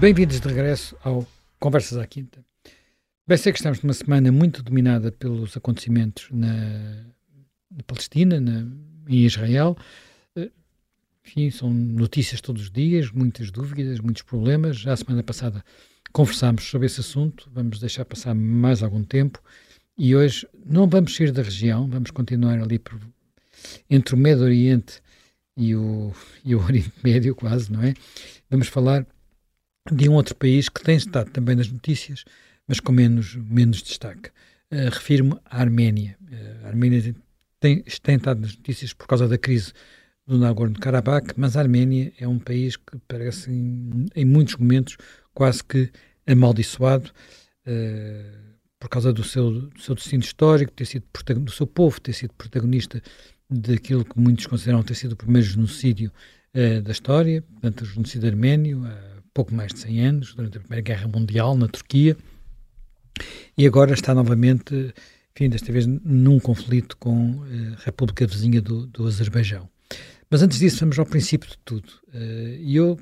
Bem-vindos de regresso ao Conversas à Quinta. Bem, sei que estamos numa semana muito dominada pelos acontecimentos na, na Palestina, na, em Israel. Eh, enfim, são notícias todos os dias, muitas dúvidas, muitos problemas. Já a semana passada conversámos sobre esse assunto, vamos deixar passar mais algum tempo e hoje não vamos sair da região, vamos continuar ali por, entre o Médio Oriente e o, e o Oriente Médio, quase, não é? Vamos falar de um outro país que tem estado também nas notícias, mas com menos, menos destaque. Uh, Refiro-me à Arménia. Uh, a Arménia tem, tem estado nas notícias por causa da crise do Nagorno-Karabakh, mas a Arménia é um país que parece, em, em muitos momentos, quase que amaldiçoado uh, por causa do seu, do seu destino histórico, ter sido do seu povo, ter sido protagonista daquilo que muitos consideram ter sido o primeiro genocídio da história, portanto, o genocídio arménio, pouco mais de 100 anos, durante a Primeira Guerra Mundial, na Turquia, e agora está novamente, enfim, desta vez num conflito com eh, a República Vizinha do, do Azerbaijão. Mas antes disso, vamos ao princípio de tudo. Eh, e eu,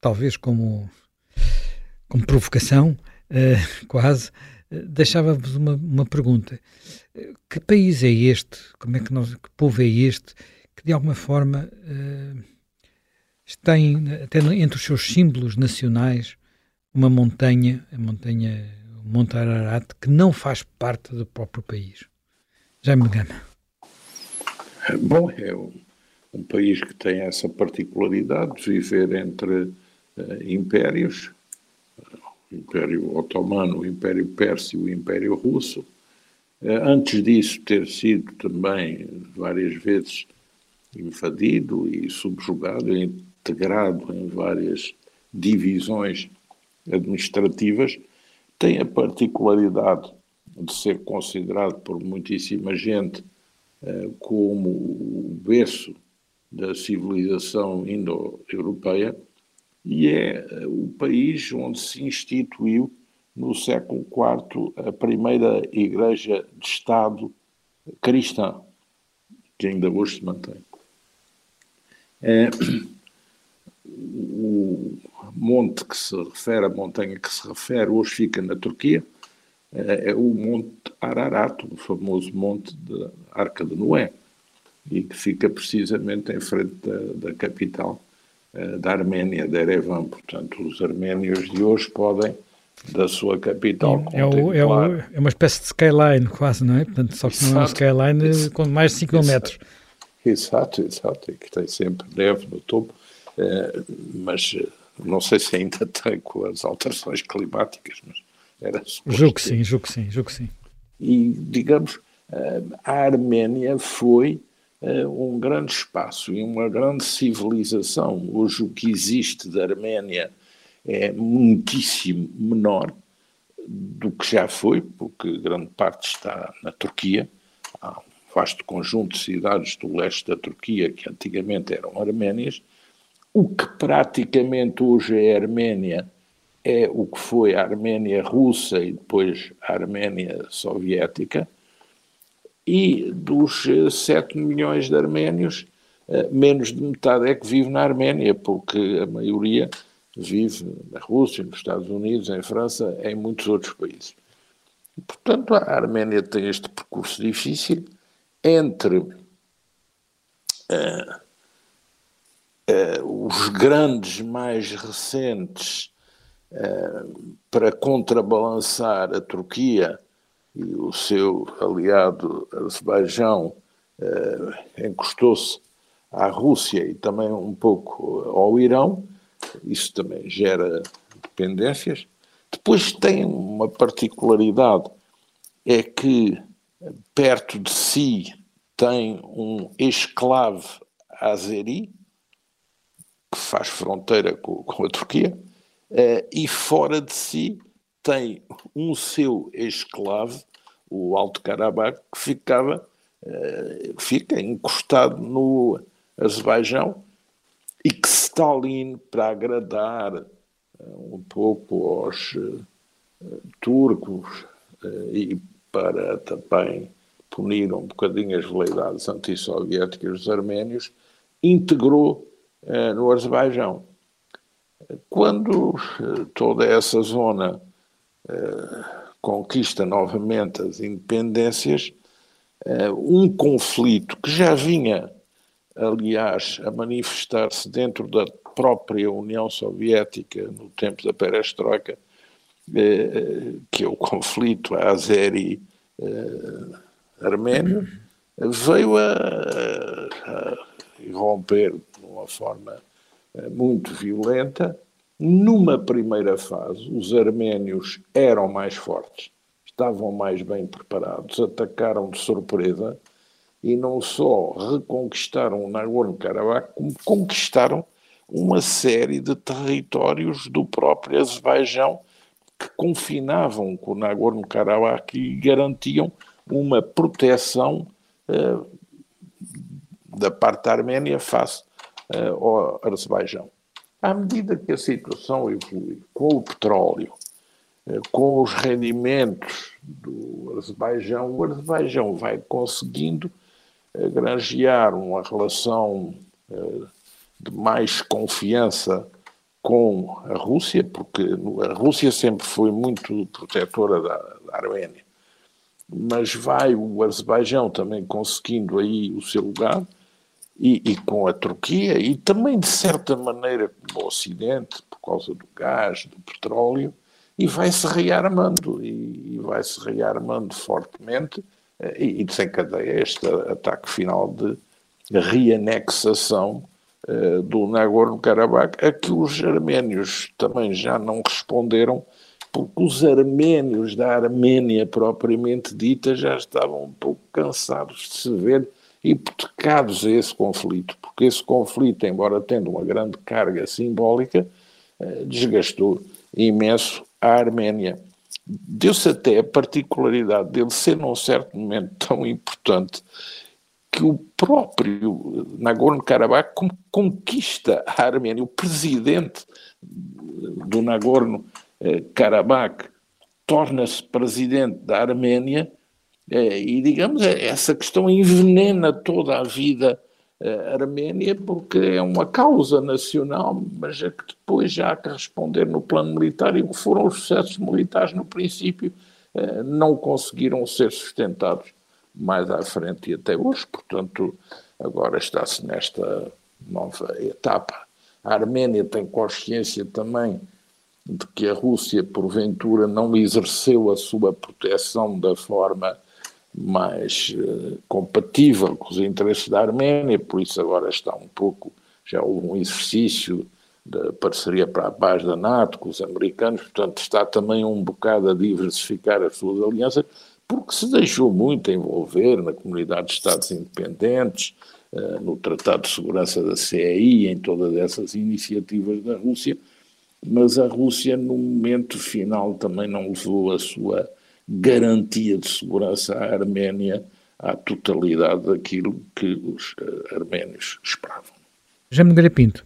talvez como, como provocação, eh, quase, deixava-vos uma, uma pergunta. Que país é este? Como é que nós, que povo é este que de alguma forma tem até entre os seus símbolos nacionais uma montanha, a montanha Monte Ararat, que não faz parte do próprio país. Já me engano. Bom, é um, um, país que tem essa particularidade de viver entre uh, impérios, o Império Otomano, o Império Pérsio e o Império Russo. Uh, antes disso, ter sido também várias vezes invadido e subjugado integrado em várias divisões administrativas, tem a particularidade de ser considerado por muitíssima gente eh, como o berço da civilização indo-europeia e é eh, o país onde se instituiu no século IV a primeira igreja de Estado cristã, que ainda hoje se mantém. É, o monte que se refere, a montanha que se refere, hoje fica na Turquia, é, é o Monte Ararat, o famoso monte da Arca de Noé, e que fica precisamente em frente da, da capital eh, da Arménia, de Erevan. Portanto, os arménios de hoje podem, da sua capital, é, o, é, o, é, uma espécie de skyline, quase, não é? Portanto, só que exato, não é um skyline com mais de 5 mil metros. Exato, exato, e que tem sempre neve no topo. Eh, mas eh, não sei se ainda tem com as alterações climáticas, mas era Julgo que sim, julgo que sim, julgo que sim. E, digamos, eh, a Arménia foi um grande espaço e uma grande civilização. Hoje o que existe da Arménia é muitíssimo menor do que já foi, porque grande parte está na Turquia. Há um vasto conjunto de cidades do leste da Turquia que antigamente eram arménias o que praticamente hoje é a Arménia é o que foi a Arménia russa e depois a Arménia soviética, e dos 7 milhões de arménios, eh, menos de metade é que vive na Arménia, porque a maioria vive na Rússia, nos Estados Unidos, em França, em muitos outros países. Portanto, a Arménia tem este percurso difícil entre uh, uh, os grandes mais recentes uh, para contrabalançar a Turquia e o seu aliado Azerbaijão uh, encostou-se à Rússia e também um pouco ao Irão, isso também gera dependências. Depois tem uma particularidade, é que perto de si tem um esclave azeri, que faz fronteira com, com a Turquia, uh, e fora de si tem um seu esclavo, o Alto Karabakh, que ficava, uh, fica encostado no Azerbaijão e que Stalin, para agradar uh, um pouco aos turcos e para também punir um bocadinho as veleidades antissoviéticas dos arménios, integrou no Azerbaijão. Quando toda essa zona conquista novamente as independências, um conflito que já vinha, aliás, a manifestar-se dentro da própria União Soviética no tempo da perestroika, que é o conflito azeri-arménio, veio a, a romper uma forma eh, muito violenta. Numa primeira fase, os arménios eram mais fortes, estavam mais bem preparados, atacaram de surpresa e não só reconquistaram Nagorno-Karabakh, como conquistaram uma série de territórios do próprio Azerbaijão que confinavam com o Nagorno-Karabakh e garantiam uma proteção uh, da parte da Arménia face ao Azerbaijão. À medida que a situação evolui com o petróleo, uh, com os rendimentos do Azerbaijão, o Azerbaijão vai conseguindo uh, granjear uma relação de mais confiança com a Rússia, porque a Rússia sempre foi muito protetora da, da Arménia. Mas vai o Azerbaijão também conseguindo aí o seu lugar, e, e, com a Turquia e também, de certa maneira, com o Ocidente, por causa do gás, do petróleo, e vai-se rearmando, e, e vai-se rearmando fortemente, eh, e, e desencadeia este ataque final de reanexação uh, do Nagorno-Karabakh, a que os arménios também já não responderam, porque os arménios da Arménia propriamente dita já estavam um pouco cansados de se ver hipotecados a esse conflito, porque esse conflito, embora tendo uma grande carga simbólica, eh, desgastou imenso a Arménia. Deu-se até a particularidade dele ser, num certo momento, tão importante que o próprio Nagorno-Karabakh conquista a Arménia. O presidente do Nagorno-Karabakh torna-se presidente da Arménia é, e, digamos, é, essa questão envenena toda a vida uh, arménia porque é uma causa nacional, mas é que depois já há que responder no plano militar e que foram os sucessos militares no princípio uh, não conseguiram ser sustentados mais à frente e até hoje, portanto, agora está-se nesta nova etapa. A Arménia tem consciência também de que a Rússia, porventura, não exerceu a sua proteção da forma mais uh, compatível com os interesses da Arménia, por isso agora está um pouco, já houve um exercício da parceria para a paz da NATO com os americanos, portanto está também um bocado a diversificar as suas alianças, porque se deixou muito envolver na comunidade de Estados independentes, uh, no Tratado de Segurança da CEI, em todas essas iniciativas da Rússia, mas a Rússia, no momento final, também não levou a sua garantia de segurança à Arménia à totalidade daquilo que os uh, arménios esperavam. Jaime Nogueira Pinto,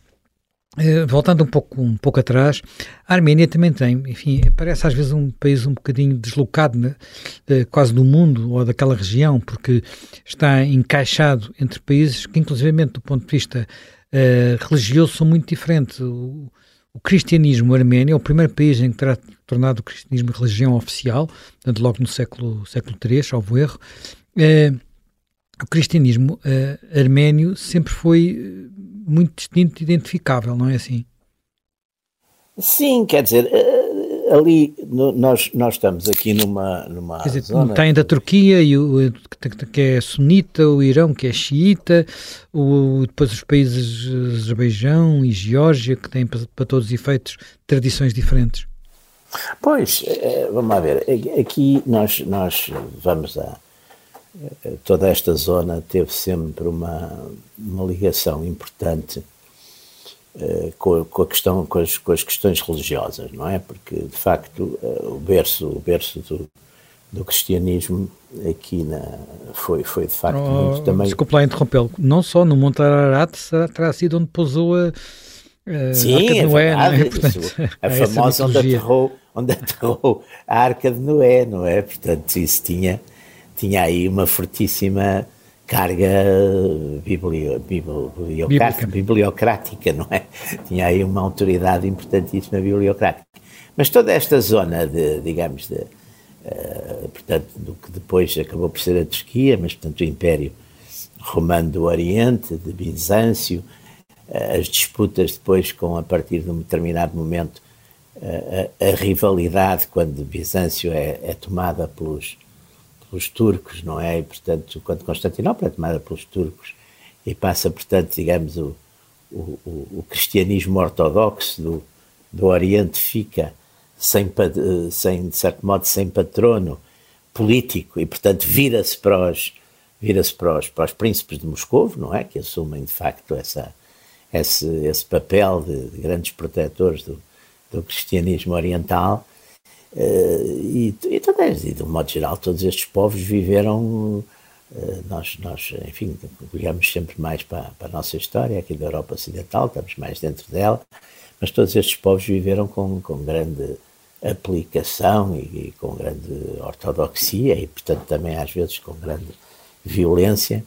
uh, voltando um pouco, um pouco atrás, a Arménia também tem, enfim, parece às vezes um país um bocadinho deslocado, né, uh, quase do mundo ou daquela região, porque está encaixado entre países que, inclusivamente do ponto de vista religioso, são muito diferentes. O, o cristianismo arménio é o primeiro país em que terá tornado o cristianismo religião oficial, portanto, logo no século, século III, salvo erro. É, o cristianismo é, arménio sempre foi eh, muito distinto e identificável, não é assim? Sim, quer dizer, ali no, nós, nós estamos aqui numa, numa Quer dizer, zona... Tem da Turquia, e o, que é sunita, o Irão, que é xiita, o, depois os países Azerbaijão e Geórgia, que têm, para, para todos os efeitos, tradições diferentes. Pois, eh, vamos lá ver, aqui nós, nós vamos a... Toda esta zona teve sempre uma, uma ligação importante eh, com, com, a questão, com as, com as, questões religiosas, não é? Porque, de facto, eh, o berço, o berço do, do cristianismo aqui na, foi, foi, de facto, oh, muito também... Desculpe lá interrompê-lo. Não só no Monte Ararat terá sido onde pousou a, a Sim, Arca de é Noé, verdade, não é? Portanto, a famosa onde aterrou, onde aterrou a Arca de Noé, não é? Portanto, isso tinha, tinha aí uma fortíssima carga biblio, bibliocrática, bibliocrática, não é? Tinha aí uma autoridade importantíssima bibliocrática. Mas toda esta zona de, digamos, de, uh, portanto, do que depois acabou por ser a Turquia, mas, portanto, o Império Romano do Oriente, de Bizâncio, uh, as disputas depois com, a partir de um determinado momento, a, a, rivalidade quando Bizâncio é, é tomada pelos pelos turcos, não é? E, portanto, quando Constantinopla é tomada pelos turcos e passa, portanto, digamos, o, o, o cristianismo ortodoxo do, do Oriente fica sem, sem, de certo modo, sem patrono político e, portanto, vira-se para os vira-se para os, para os príncipes de Moscou, não é? Que assumem, de facto, essa, esse, esse papel de, de grandes protetores do, do cristianismo oriental Uh, e, e, talvez, e de um modo geral, todos estes povos viveram. Uh, nós, nós, enfim, olhamos sempre mais para, para, a nossa história aqui da Europa Ocidental, estamos mais dentro dela, mas todos estes povos viveram com, com grande aplicação e, e com grande ortodoxia e, portanto, também às vezes com grande violência,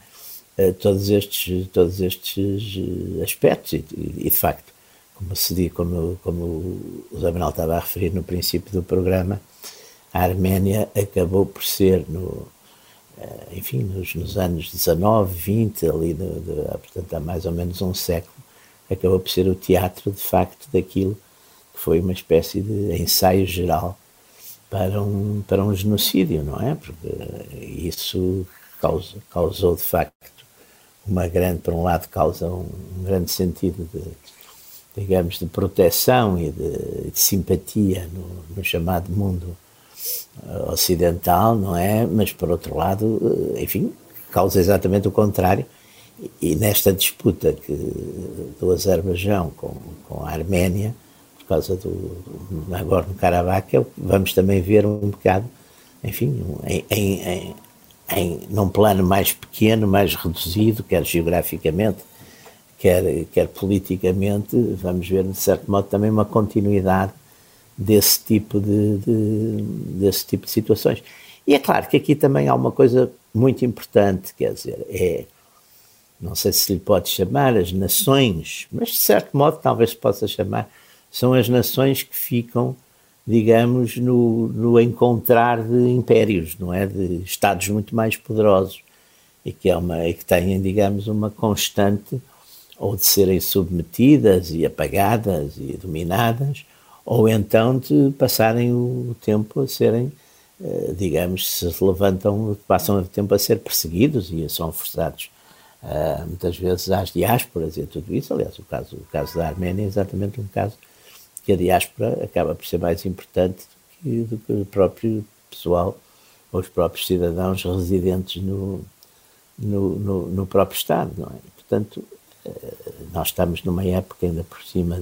todos, estes, todos estes aspectos. E, e, de facto, como, se, como, como o Zé Manuel estava a referir no princípio do programa, a Arménia acabou por ser, no, eh, enfim, nos, nos anos 19, 20, ali, portanto, há mais ou menos um século, acabou por ser o teatro, de facto, daquilo que foi uma espécie de ensaio geral para um, para um genocídio, não é? Porque isso causou de facto, uma grande, por um lado, causa um, um grande sentido de digamos, de proteção e de, de simpatia no, no, chamado mundo eh, ocidental, não é? Mas, por outro lado, eh, enfim, causa exatamente o contrário. E, nesta disputa que, do Azerbaijão com, com a Arménia, por causa do Nagorno-Karabakh, é vamos também ver um bocado, enfim, em, em, em, num plano mais pequeno, mais reduzido, quer geograficamente, quer, quer politicamente, vamos ver, de certo modo, também uma continuidade desse tipo de, de, desse tipo de situações. E é claro que aqui também há uma coisa muito importante, quer dizer, é, não sei se lhe pode chamar as nações, mas de certo modo talvez se possa chamar, são as nações que ficam, digamos, no, no encontrar de impérios, não é? De estados muito mais poderosos e que, é uma, e que têm, digamos, uma constante ou de serem submetidas e apagadas e dominadas, ou então de passarem o tempo a serem, eh, digamos, se levantam, passam o tempo a ser perseguidos e são forçados uh, muitas vezes às diásporas e tudo isso. Aliás, o caso, o caso da Arménia é exatamente um caso que a diáspora acaba por ser mais importante do que, o próprio pessoal ou os próprios cidadãos residentes no, no, no, no próprio Estado, não é? Portanto, nós estamos numa época ainda por cima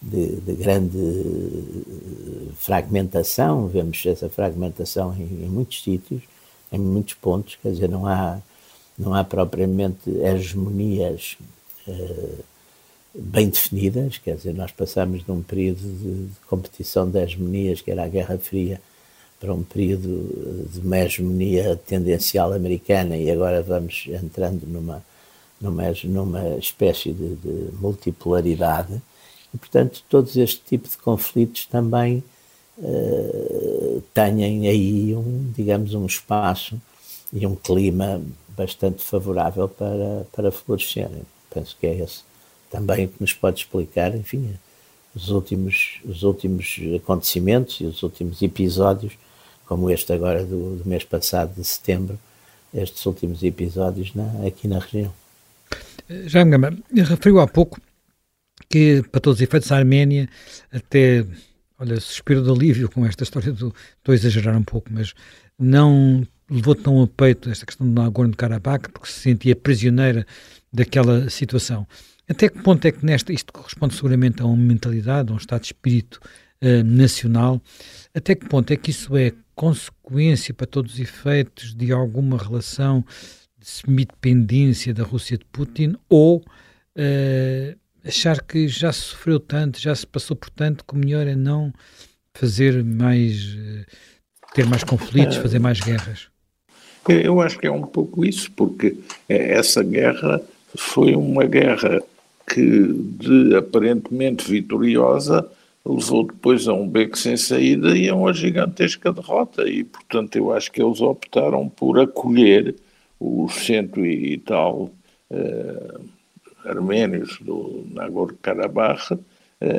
de, de, de grande fragmentação, vemos essa fragmentação em, em, muitos sítios, em muitos pontos, quer dizer, não há, não há propriamente hegemonias uh, bem definidas, quer dizer, nós passamos de um período de, competição de hegemonias, que era a Guerra Fria, para um período de uma hegemonia tendencial americana e agora vamos entrando numa numa, numa espécie de, de multipolaridade, e, portanto, todos este tipo de conflitos também uh, têm aí, um, digamos, um espaço e um clima bastante favorável para, para florescerem. Penso que é esse também que nos pode explicar, enfim, os últimos, os últimos acontecimentos e os últimos episódios, como este agora do, do mês passado, de setembro, estes últimos episódios na, aqui na região. Já me referiu há pouco que, para todos os efeitos, a Arménia até, olha, suspiro de alívio com esta história do, estou a exagerar um pouco, mas não levou tão a peito esta questão do Nagorno-Karabakh porque se sentia prisioneira daquela situação. Até que ponto é que nesta, isto corresponde seguramente a uma mentalidade, a um estado de espírito uh, nacional, até que ponto é que isso é consequência para todos os efeitos de alguma relação semi-dependência da Rússia de Putin ou uh, achar que já se sofreu tanto, já se passou por tanto, que o melhor é não fazer mais, uh, ter mais conflitos, fazer mais guerras? Eu acho que é um pouco isso, porque essa guerra foi uma guerra que, de aparentemente vitoriosa, levou depois a um beco sem saída e a uma gigantesca derrota. E, portanto, eu acho que eles optaram por acolher os cento e tal uh, arménios do Nagorno-Karabakh uh,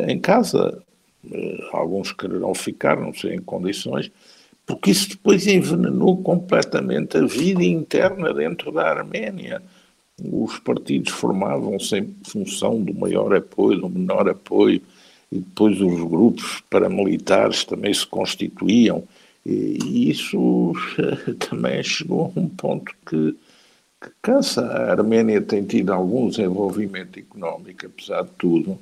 em casa. Uh, alguns quererão ficar, não sei em condições, porque isso depois envenenou completamente a vida interna dentro da Arménia. Os partidos formavam-se em função do maior apoio, do menor apoio, e depois os grupos paramilitares também se constituíam, e isso também chegou a um ponto que, que cansa. A Arménia tem tido algum desenvolvimento económico, apesar de tudo,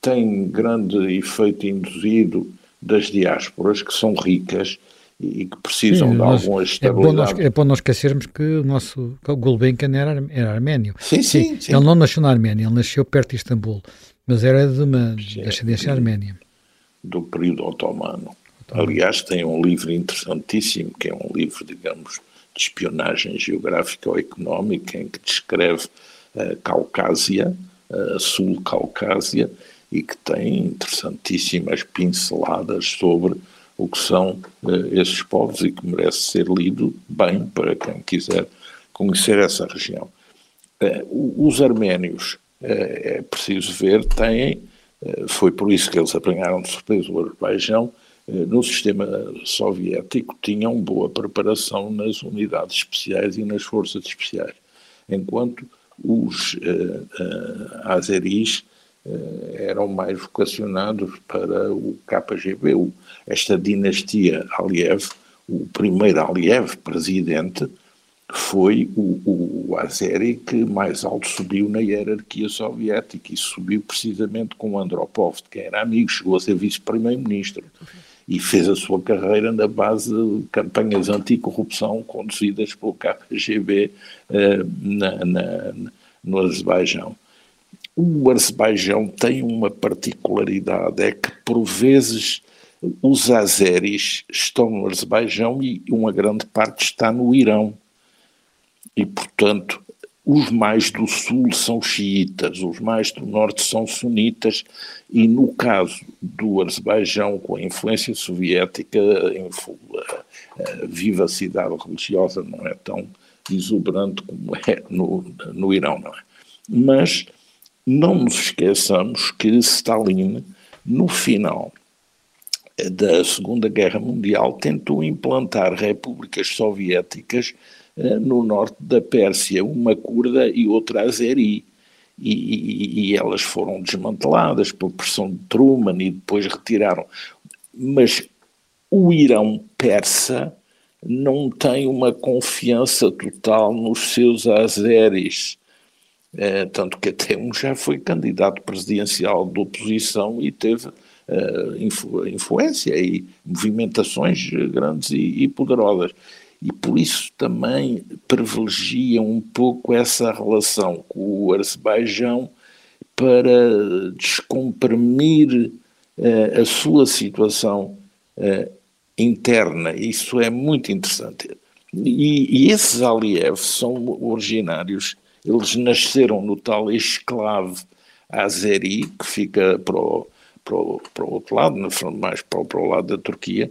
tem grande efeito induzido das diásporas, que são ricas e que precisam Sim, de nós, alguma estabilidade. É bom, nós, é bom nós esquecermos que o nosso Gulbenkian era, era arménio. Sim, sim, sim, Ele não nasceu na Arménia, ele nasceu perto de Istambul, mas era de uma descendência arménia. Do período otomano. Aliás, tem um livro interessantíssimo, que é um livro, digamos, de espionagem geográfica ou económica, em que descreve a Caucásia, a Sul-Caucásia, e que tem interessantíssimas pinceladas sobre o que são uh, esses povos e que merece ser lido bem para quem quiser conhecer essa região. Uh, os arménios, uh, é preciso ver, têm, foi por isso que eles apanharam de surpresa o Azerbaijão, no sistema soviético tinham boa preparação nas unidades especiais e nas forças especiais, enquanto os azeris eram mais vocacionados para o KGB. Esta dinastia Aliev, o primeiro Aliev presidente, foi o, o Azeri que mais alto subiu na hierarquia soviética e subiu precisamente com Andropov, de quem era amigo, chegou a ser vice-primeiro-ministro e fez a sua carreira na base de campanhas anticorrupção conduzidas pelo KGB eh, na, na, no Azerbaijão. O Azerbaijão tem uma particularidade, é que por vezes os azeris estão no Azerbaijão e uma grande parte está no Irão. E, portanto, os mais do sul são xiitas, os mais do norte são sunitas, e no caso do Azerbaijão, com a influência soviética, a vivacidade religiosa não é tão exuberante como é no, no Irão, não é? Mas não nos esqueçamos que Stalin, no final da Segunda Guerra Mundial, tentou implantar repúblicas soviéticas eh, no norte da Pérsia, uma curda e outra azeri. E, e, e, elas foram desmanteladas por pressão de Truman e depois retiraram. Mas o Irão persa não tem uma confiança total nos seus azeris. É, tanto que até um já foi candidato presidencial de oposição e teve uh, influ influência e movimentações grandes e, e, poderosas. E por isso também privilegia um pouco essa relação com o Azerbaijão para descomprimir uh, a sua situação uh, interna. Isso é muito interessante. E, e esses Aliyev são originários eles nasceram no tal esclave azeri, que fica para o, para o, para o outro lado, mais para para o lado da Turquia,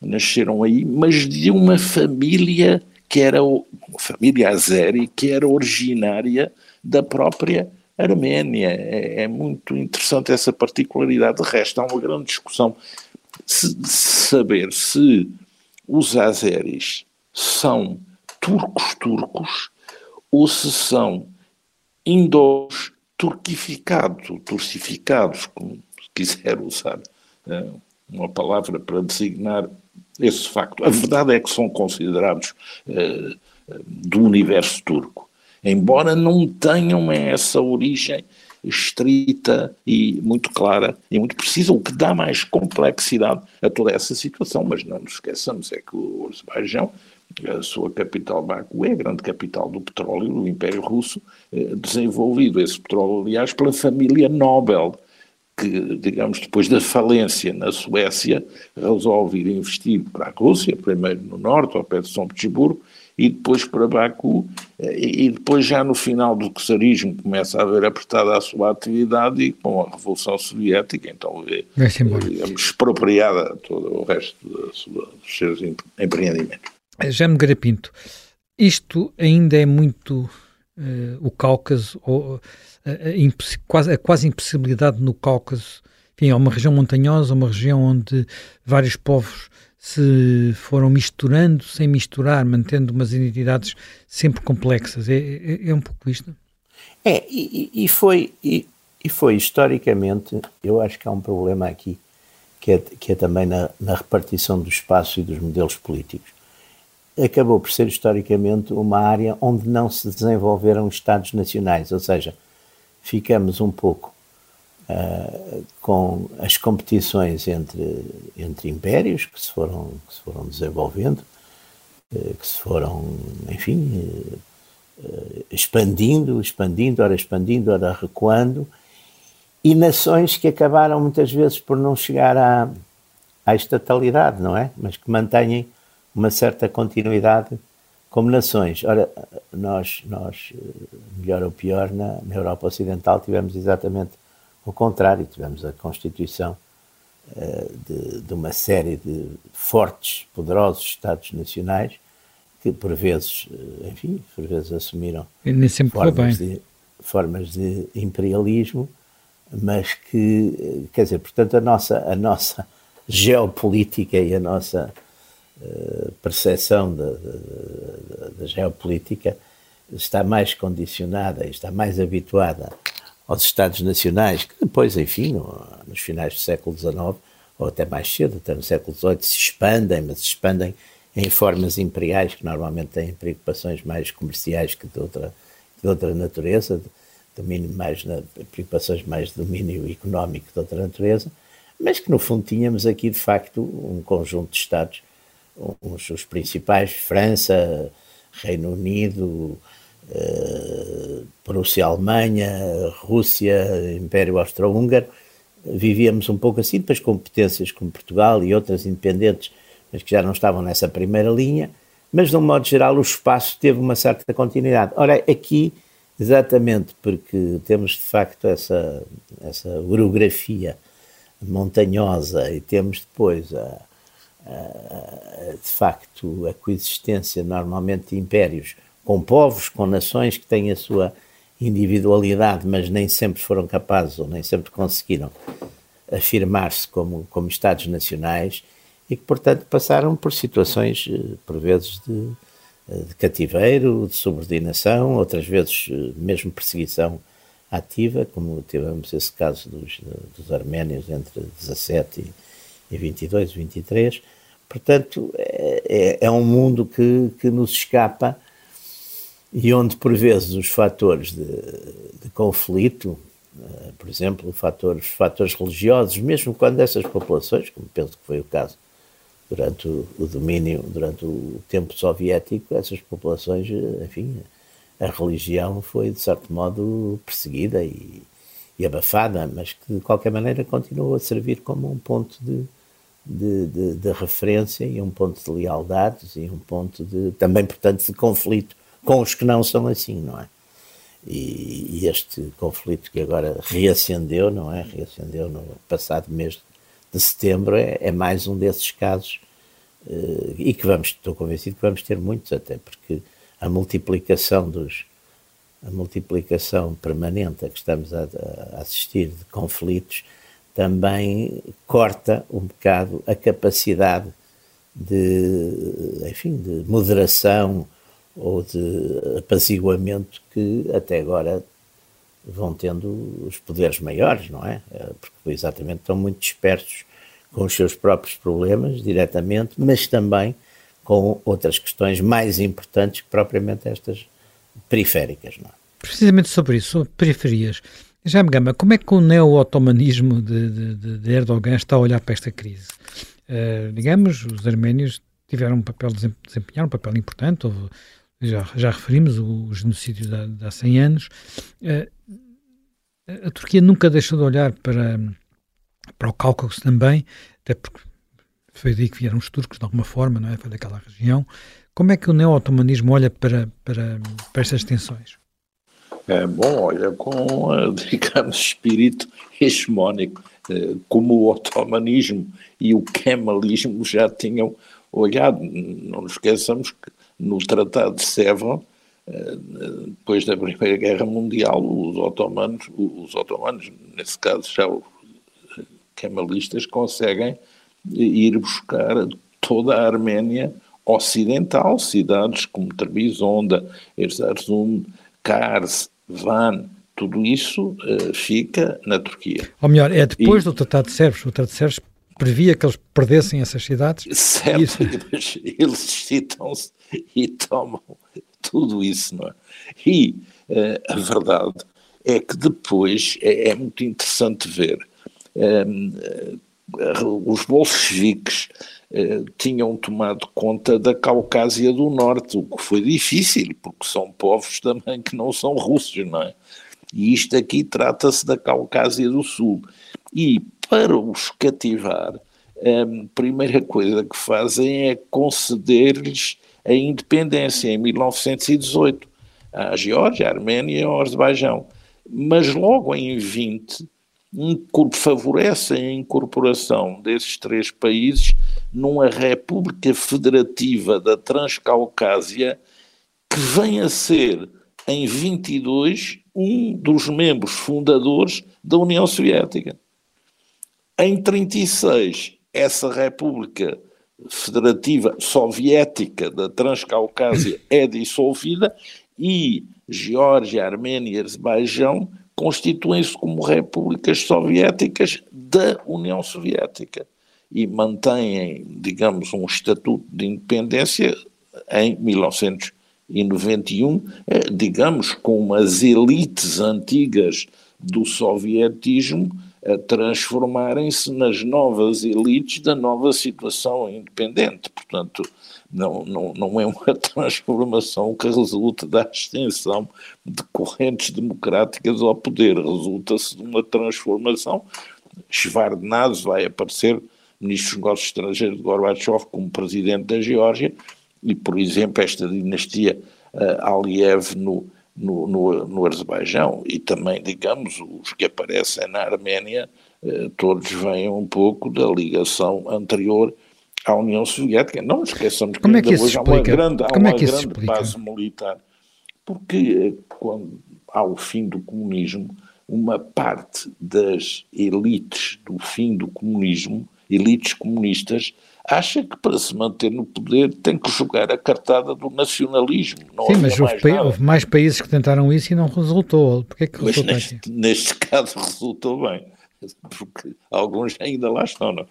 nasceram aí, mas de uma família que era uma família azeri, que era originária da própria Arménia. É, é, muito interessante essa particularidade. De resto, há uma grande discussão se, saber se os azeris são turcos-turcos ou se são indos turquificados, turcificados, como quiser usar é, uma palavra para designar esse facto. A verdade é que são considerados é, do universo turco, embora não tenham essa origem estrita e muito clara e muito precisa, o que dá mais complexidade a toda essa situação, mas não nos esqueçamos, é que o Azerbaijão a sua capital Baku é a grande capital do petróleo do Império Russo, eh, desenvolvido esse petróleo, aliás, pela família Nobel, que, digamos, depois da falência na Suécia, resolve ir investir para a Rússia, primeiro no norte, ao pé de São Petersburgo, e depois para Baku, e depois já no final do czarismo começa a haver apertada a sua atividade e com a Revolução Soviética, então é, digamos, expropriada todo o resto dos seus empreendimentos. Jaime Garapinto, isto ainda é muito uh, o Cáucaso, ou, a, quase, a quase impossibilidade no Cáucaso, enfim, é uma região montanhosa, uma região onde vários povos se foram misturando sem misturar, mantendo umas identidades sempre complexas. É, é, é um pouco isto? É, e, e foi, e, e, foi historicamente, eu acho que há um problema aqui, que é, que é também na, na repartição do espaço e dos modelos políticos acabou por ser historicamente uma área onde não se desenvolveram Estados nacionais, ou seja, ficamos um pouco uh, com as competições entre, entre impérios que se foram, que se foram desenvolvendo, uh, que se foram, enfim, uh, expandindo, expandindo, ora expandindo, ora recuando, e nações que acabaram muitas vezes por não chegar à, à estatalidade, não é? Mas que mantêm uma certa continuidade como nações. Ora, nós, nós melhor ou pior, na, na Europa Ocidental tivemos exatamente o contrário, tivemos a constituição uh, de, de, uma série de fortes, poderosos Estados nacionais que por vezes, eh, enfim, por vezes assumiram formas de, formas de imperialismo, mas que, eh, quer dizer, portanto, a nossa, a nossa geopolítica e a nossa percepção da, da, da, geopolítica está mais condicionada e está mais habituada aos Estados Nacionais, que depois, enfim, no, nos finais do século XIX, ou até mais cedo, até no século XVIII, se expandem, mas se expandem em formas imperiais que normalmente têm preocupações mais comerciais que de outra, de outra natureza, domínio mais na, preocupações mais de domínio económico de outra natureza, mas que no fundo tínhamos aqui de facto um conjunto de Estados os, principais, França, Reino Unido, eh, Prússia-Alemanha, Rússia, Império Austro-Húngaro, vivíamos um pouco assim, depois competências como Portugal e outras independentes, mas que já não estavam nessa primeira linha, mas de um modo geral o espaço teve uma certa continuidade. Ora, aqui, exatamente porque temos de facto essa, essa orografia montanhosa e temos depois a, de facto, a coexistência normalmente de impérios com povos, com nações que têm a sua individualidade, mas nem sempre foram capazes ou nem sempre conseguiram afirmar-se como, como Estados nacionais e que, portanto, passaram por situações, eh, por vezes, de, eh, de cativeiro, de subordinação, outras vezes eh, mesmo perseguição ativa, como tivemos esse caso dos, dos arménios entre 17 e 22, 23, Portanto, é, é, um mundo que, que nos escapa e onde, por vezes, os fatores de, de conflito, uh, por exemplo, fatores, fatores religiosos, mesmo quando essas populações, como penso que foi o caso durante o, o domínio, durante o tempo soviético, essas populações, enfim, a religião foi, de certo modo, perseguida e, e abafada, mas que, de qualquer maneira, continuou a servir como um ponto de, de, de, de, referência e um ponto de lealdades e um ponto de também, portanto, de conflito com os que não são assim, não é? E, e este conflito que agora reacendeu, não é? Reacendeu no passado mês de setembro, é, é mais um desses casos uh, e que vamos, estou convencido que vamos ter muitos até, porque a multiplicação dos a multiplicação permanente a que estamos a, a assistir de conflitos também corta um bocado a capacidade de, enfim, de moderação ou de apaziguamento que até agora vão tendo os poderes maiores, não é? é? Porque exatamente estão muito dispersos com os seus próprios problemas diretamente, mas também com outras questões mais importantes que propriamente estas periféricas, não é? Precisamente sobre isso, sobre periferias. Já me gama, como é que o neo-otomanismo de, de, de, Erdogan está a olhar para esta crise? Uh, digamos, os arménios tiveram um papel, desempenharam um papel importante, houve, já, já referimos o, o genocídio de, de há 100 anos. Uh, a Turquia nunca deixou de olhar para, para o Cáucaso também, até porque foi daí que vieram os turcos, de alguma forma, não é? Foi daquela região, Como é que o neo-otomanismo olha para, para, para estas tensões? É, bom, olha, com, digamos, espírito hegemónico, eh, como o otomanismo e o kemalismo já tinham olhado. Não nos esqueçamos que no Tratado de Sevres, eh, depois da Primeira Guerra Mundial, os otomanos, os otomanos, nesse caso já os kemalistas, conseguem ir buscar toda a Arménia ocidental, cidades como Trebizonda, Erzurum, Kars, Van, tudo isso uh, fica na Turquia. Ou melhor, é depois e, do Tratado de Sérvios. O Tratado de Sérvios previa que eles perdessem essas cidades. Certo, isso... mas eles citam-se e tomam tudo isso, não é? E uh, a verdade é que depois é, é muito interessante ver um, eh, os bolcheviques eh, tinham tomado conta da Caucásia do Norte, o que foi difícil, porque são povos também que não são russos, não é? E isto aqui trata-se da Caucásia do Sul. E para os cativar, a primeira coisa que fazem é conceder-lhes a independência em 1918 à Geórgia, à Arménia e ao Azerbaijão. Mas logo em 20 favorecem a incorporação desses três países numa República Federativa da Transcaucásia que vem a ser, em 22, um dos membros fundadores da União Soviética. Em 36, essa República Federativa Soviética da Transcaucásia é dissolvida e Geórgia, Arménia e Azerbaijão constituem-se como repúblicas soviéticas da União Soviética e mantêm, digamos, um estatuto de independência em 1991, eh, digamos, com as elites antigas do sovietismo a transformarem-se nas novas elites da nova situação independente. Portanto, não, não, não é uma transformação que resulta da extensão de correntes democráticas ao poder, resulta-se de uma transformação. Shevardnadze vai aparecer ministro dos Negócios Estrangeiros de Gorbachev como presidente da Geórgia e, por exemplo, esta dinastia uh, Aliyev no, no, no, no Azerbaijão e também, digamos, os que aparecem na Arménia, uh, todos vêm um pouco da ligação anterior à União Soviética. Não esqueçamos que Como é ainda é que hoje há uma grande, há Como uma é grande base militar. Porque eh, quando há o fim do comunismo, uma parte das elites do fim do comunismo, elites comunistas, acha que para se manter no poder tem que jogar a cartada do nacionalismo. Não Sim, mas houve, pa houve, mais países que tentaram isso e não resultou. Porquê é que resultou mas neste, neste, caso resultou bem, porque alguns ainda lá estão. Não?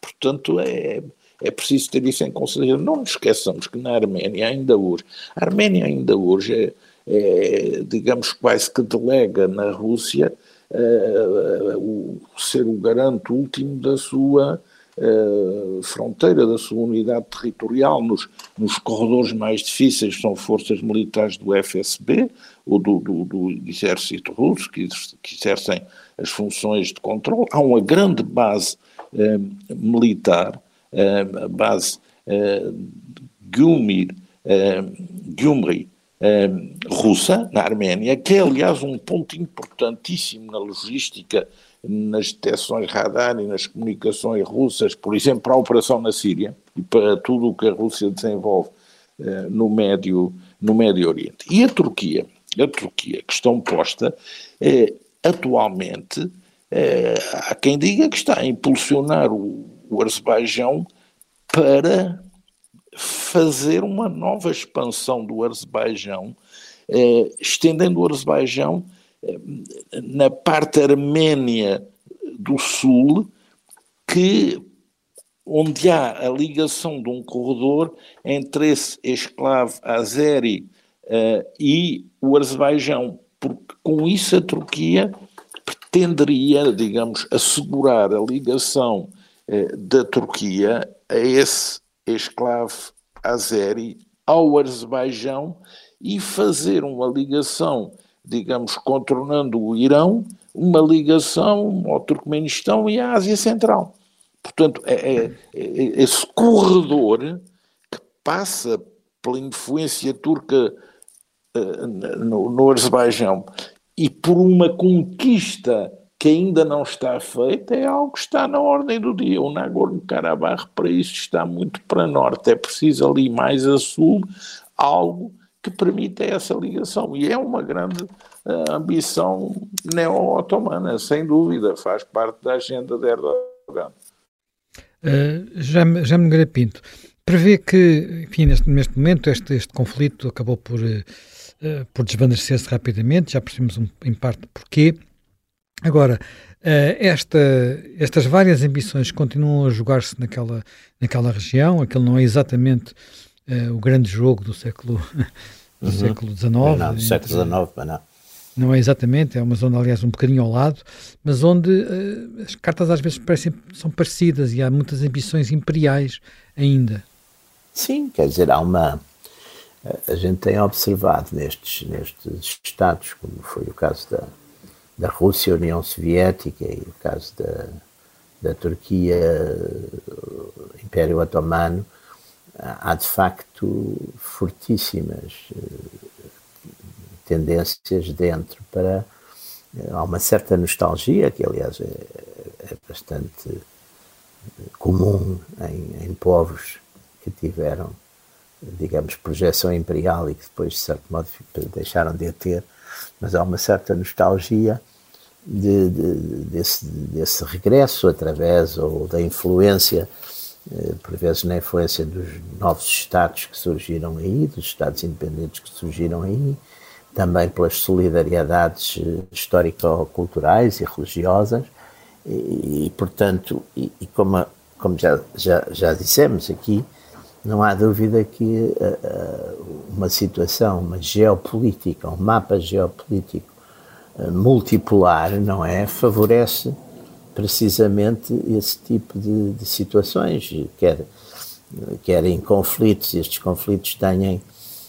Portanto, é, é preciso ter isso em consideração. Não nos esqueçamos que na Arménia, ainda hoje, a Arménia ainda hoje é, é digamos, quase que delega na Rússia uh, o ser o garante último da sua uh, fronteira, da sua unidade territorial. Nos, nos corredores mais difíceis são forças militares do FSB ou do, do, do exército russo, que, que exercem as funções de controle. Há uma grande base militar a base Gyumri, russa, na Arménia, que é aliás um ponto importantíssimo na logística, nas detecções radar e nas comunicações russas, por exemplo, para a operação na Síria e para tudo o que a Rússia desenvolve no Médio, no Médio Oriente. E a Turquia, a Turquia, questão posta, é, atualmente, é, há quem diga que está a impulsionar o, o Azerbaijão para fazer uma nova expansão do Azerbaijão, eh, estendendo o Azerbaijão eh, na parte arménia do sul, que onde há a ligação de um corredor entre esse esclavo azeri eh, e o Azerbaijão, porque com isso a Turquia pretenderia, digamos, assegurar a ligação da Turquia a esse esclavo azeri ao Azerbaijão e fazer uma ligação, digamos, contornando o Irão, uma ligação ao Turcomenistão e à Ásia Central. Portanto, é, é, é esse corredor que passa pela influência turca uh, no, no Azerbaijão e por uma conquista que ainda não está feita é algo que está na ordem do dia. O Nagorno-Karabakh para isso está muito para norte. É preciso ali mais a sul algo que permita essa ligação. E é uma grande uh, ambição neo-otomana, sem dúvida, faz parte da agenda de Erdogan. Uh, já, me Pinto, prevê que, enfim, neste, neste momento este, este conflito acabou por, uh, por desvanecer-se rapidamente, já percebemos um, em parte porquê, Agora, uh, esta, estas várias ambições continuam a jogar-se naquela, naquela região, aquele não é exatamente uh, o grande jogo do século, do uhum. século XIX. Não, do século XIX, mas não. Não é exatamente, é uma zona, aliás, um bocadinho ao lado, mas onde uh, as cartas às vezes parecem, são parecidas e há muitas ambições imperiais ainda. Sim, quer dizer, há uma. A gente tem observado nestes, nestes estados, como foi o caso da, da Rússia, União Soviética e o caso da, da Turquia, Império Otomano, há de facto fortíssimas eh, tendências dentro para. Eh, há uma certa nostalgia, que aliás é, é bastante comum em, em povos que tiveram, digamos, projeção imperial e que depois, de certo modo, deixaram de a ter, mas há uma certa nostalgia de, de, desse, desse regresso através ou da influência, eh, por vezes na influência dos novos Estados que surgiram aí, dos Estados independentes que surgiram aí, também pelas solidariedades eh, histórico-culturais e religiosas, e, e portanto, e, e, como, como já, já, já dissemos aqui, não há dúvida que uh, uma situação, uma geopolítica, um mapa geopolítico multipolar, não é? Favorece precisamente esse tipo de, de situações, quer, quer em conflitos, estes conflitos têm,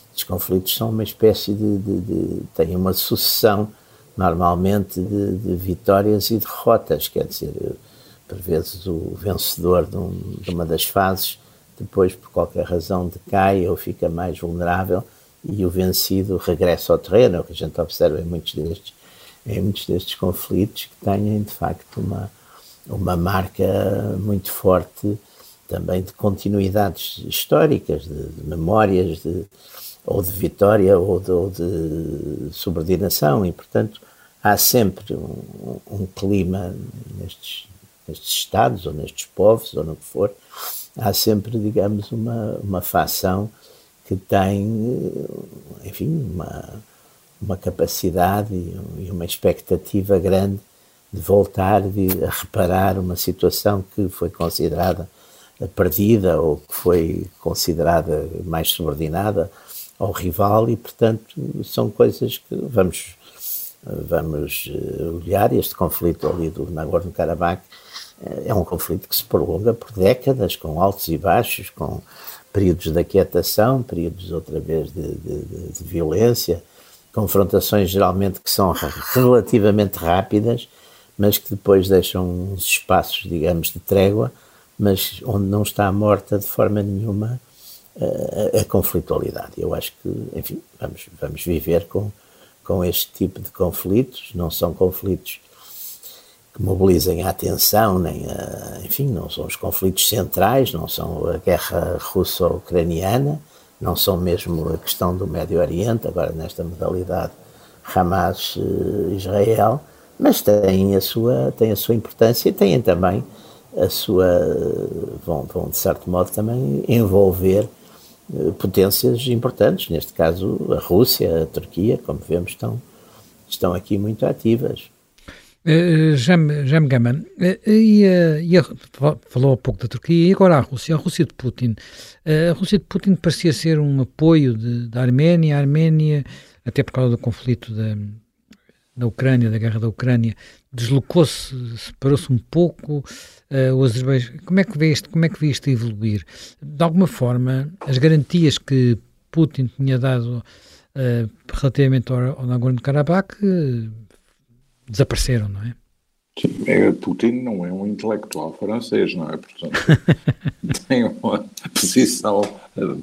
estes conflitos são uma espécie de, de, de têm uma sucessão normalmente de, de, vitórias e derrotas, quer dizer, por vezes o vencedor de, um, de uma das fases depois por qualquer razão decai ou fica mais vulnerável e o vencido regressa ao terreno, é o que a gente observa em muitos destes em muitos destes conflitos que têm de facto uma, uma marca muito forte também de continuidades históricas, de, de memórias, de, ou de vitória ou de, ou de, subordinação, e portanto há sempre um, um clima nestes, nestes estados, ou nestes povos, ou no que for, há sempre, digamos, uma, uma facção que tem, enfim, uma, uma capacidade e uma expectativa grande de voltar de, a reparar uma situação que foi considerada perdida ou que foi considerada mais subordinada ao rival e, portanto, são coisas que vamos vamos eh, olhar. Este conflito ali do Nagorno-Karabakh eh, é um conflito que se prolonga por décadas, com altos e baixos, com períodos de aquietação, períodos outra vez de, de, de violência, confrontações geralmente que são relativamente rápidas, mas que depois deixam uns espaços, digamos, de trégua, mas onde não está morta de forma nenhuma a, a, a conflitualidade. Eu acho que, enfim, vamos, vamos viver com, com este tipo de conflitos, não são conflitos que mobilizem a atenção, nem a, enfim, não são os conflitos centrais, não são a guerra russo-ucraniana, não são mesmo a questão do Médio Oriente, agora nesta modalidade Hamas-Israel, mas têm a, sua, têm a sua importância e têm também a sua. vão, vão de certo modo também envolver eh, potências importantes, neste caso a Rússia, a Turquia, como vemos, estão, estão aqui muito ativas. Uh, Jem Gaman, uh, e, uh, e a, falou há pouco da Turquia, e agora a Rússia, a Rússia de Putin. a Rússia de Putin parecia ser um apoio de, da Arménia, a Arménia, até por causa do conflito da, da Ucrânia, da guerra da Ucrânia, deslocou-se, separou-se um pouco. o Azerbaijão, como é que vê isto, como é que vê isto evoluir? De alguma forma, as garantias que Putin tinha dado relativamente ao, ao Nagorno-Karabakh desapareceram, não é? Putin não é um intelectual francês, não é? Portanto, tem uma posição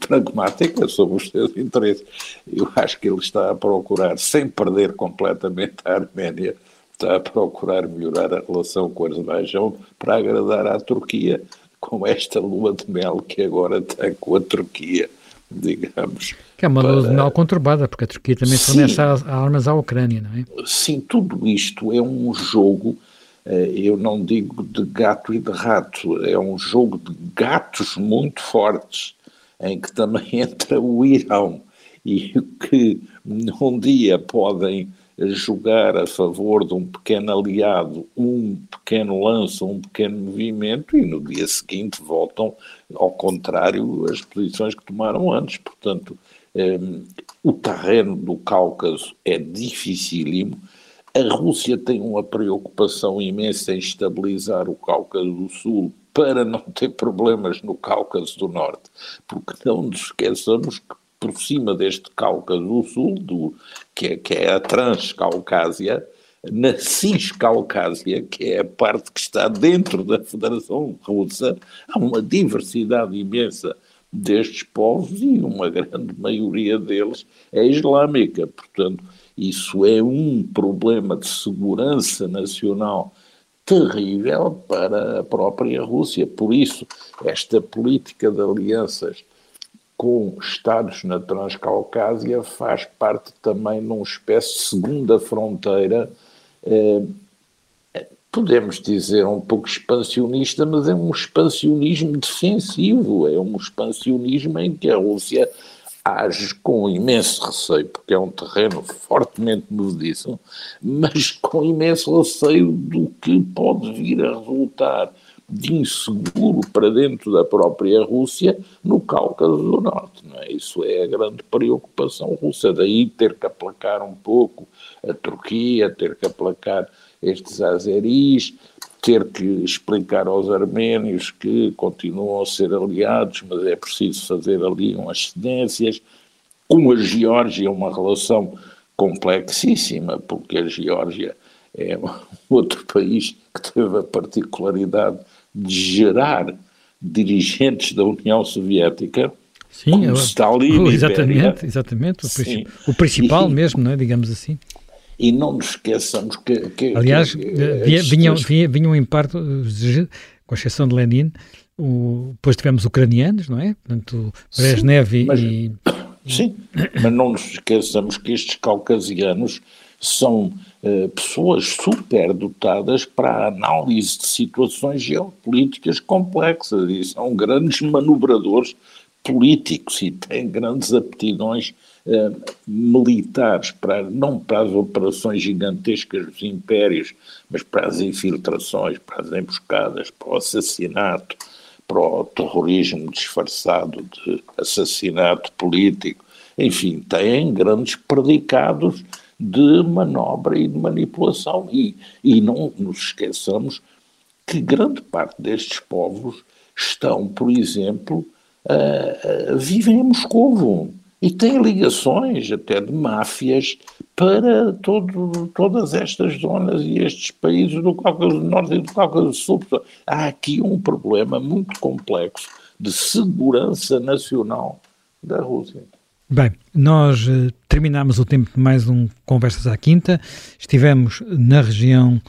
pragmática sobre os seus interesses. Eu acho que ele está a procurar, sem perder completamente a Arménia, está a procurar melhorar a relação com o Azerbaijão para agradar à Turquia, com esta lua de mel que agora tem com a Turquia, digamos. Que é uma para... mel conturbada, porque a Turquia também fornece armas à Ucrânia, não é? Sim, tudo isto é um jogo eh, eu não digo de gato e de rato, é um jogo de gatos muito fortes, em que também entra o Irão, e que num dia podem jogar a favor de um pequeno aliado, um pequeno lance, um pequeno movimento, e no dia seguinte voltam ao contrário as posições que tomaram antes. Portanto, eh, o terreno do Cáucaso é dificílimo a Rússia tem uma preocupação imensa em estabilizar o Cáucaso do Sul para não ter problemas no Cáucaso do Norte, porque não nos esqueçamos que por cima deste Cáucaso do Sul, do, que, é, que é a Transcaucásia, na Ciscaucásia, que é a parte que está dentro da Federação Russa, há uma diversidade imensa destes povos e uma grande maioria deles é islâmica. Portanto, isso é um problema de segurança nacional terrível para a própria Rússia. Por isso, esta política de alianças com Estados na Transcaucásia faz parte também de uma espécie de segunda fronteira, eh, podemos dizer um pouco expansionista, mas é um expansionismo defensivo, é um expansionismo em que a Rússia age com imenso receio, porque é um terreno fortemente movediço, mas com imenso receio do que pode vir a resultar de inseguro para dentro da própria Rússia no Cáucaso do Norte. É? Isso é a grande preocupação russa. Daí ter que aplacar um pouco a Turquia, ter que aplacar estes azeris, ter que explicar aos arménios que continuam a ser aliados, mas é preciso fazer ali umas cedências. Com a Geórgia, uma relação complexíssima, porque a Geórgia é outro país que teve a particularidade de gerar dirigentes da União Soviética. Sim, como Stalin exatamente, exatamente, o, o principal e, mesmo, não é? digamos assim. E não nos esqueçamos que. que Aliás, que, vinha, vinham, vinha, vinham em parte, com exceção de Lenin, o, depois tivemos ucranianos, não é? Portanto, Brezhnev sim, mas, e. Sim, mas não nos esqueçamos que estes caucasianos são pessoas super dotadas para a análise de situações geopolíticas complexas e são grandes manobradores políticos e têm grandes aptidões eh, militares, para, não para as operações gigantescas dos impérios, mas para as infiltrações, para as emboscadas, para o assassinato, para o terrorismo disfarçado de assassinato político. Enfim, têm grandes predicados de manobra e de manipulação. E, e não nos esqueçamos que grande parte destes povos estão, por exemplo, uh, uh, vivem em Moscovo e tem ligações até de máfias para todo, todas estas zonas e estes países do Cáucaso do Norte e do Cáucaso do Sul. Há aqui um problema muito complexo de segurança nacional da Rússia. Bem, nós uh, terminamos o tempo de mais um Conversas à Quinta. Estivemos na região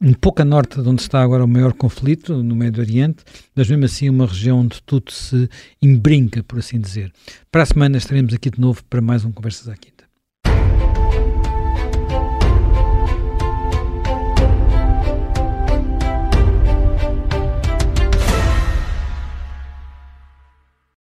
um pouco a norte de onde está agora o maior conflito, no Médio Oriente, mas mesmo assim uma região onde tudo se embrinca, por assim dizer. Para a semana estaremos aqui de novo para mais um Conversas aqui.